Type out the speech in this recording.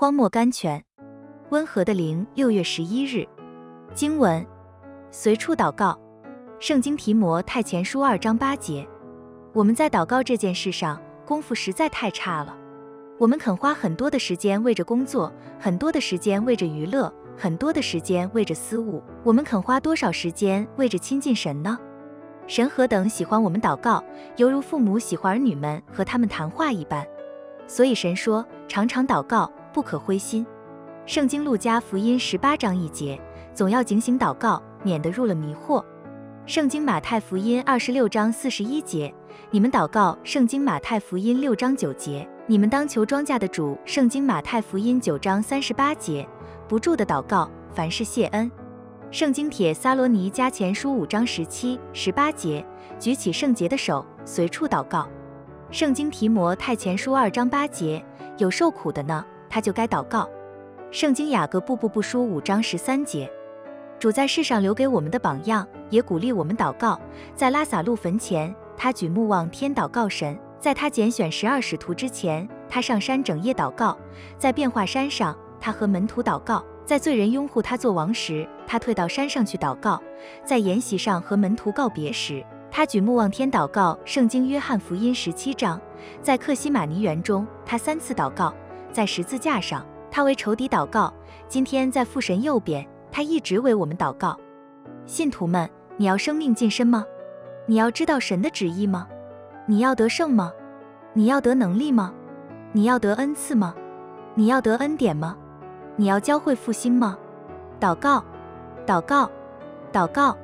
荒漠甘泉，温和的灵。六月十一日，经文随处祷告。圣经提摩太前书二章八节。我们在祷告这件事上功夫实在太差了。我们肯花很多的时间为着工作，很多的时间为着娱乐，很多的时间为着私务。我们肯花多少时间为着亲近神呢？神何等喜欢我们祷告，犹如父母喜欢儿女们和他们谈话一般。所以神说：常常祷告，不可灰心。圣经路加福音十八章一节，总要警醒祷告，免得入了迷惑。圣经马太福音二十六章四十一节，你们祷告。圣经马太福音六章九节，你们当求庄稼的主。圣经马太福音九章三十八节，不住的祷告，凡事谢恩。圣经帖撒罗尼加前书五章十七、十八节，举起圣洁的手，随处祷告。圣经提摩太前书二章八节，有受苦的呢，他就该祷告。圣经雅各布布布书五章十三节。主在世上留给我们的榜样，也鼓励我们祷告。在拉撒路坟前，他举目望天祷告神；在他拣选十二使徒之前，他上山整夜祷告；在变化山上，他和门徒祷告；在罪人拥护他做王时，他退到山上去祷告；在筵席上和门徒告别时，他举目望天祷告。圣经约翰福音十七章，在克西马尼园中，他三次祷告；在十字架上，他为仇敌祷告。今天在父神右边。他一直为我们祷告，信徒们，你要生命晋升吗？你要知道神的旨意吗？你要得胜吗？你要得能力吗？你要得恩赐吗？你要得恩典吗？你要教会复兴吗？祷告，祷告，祷告。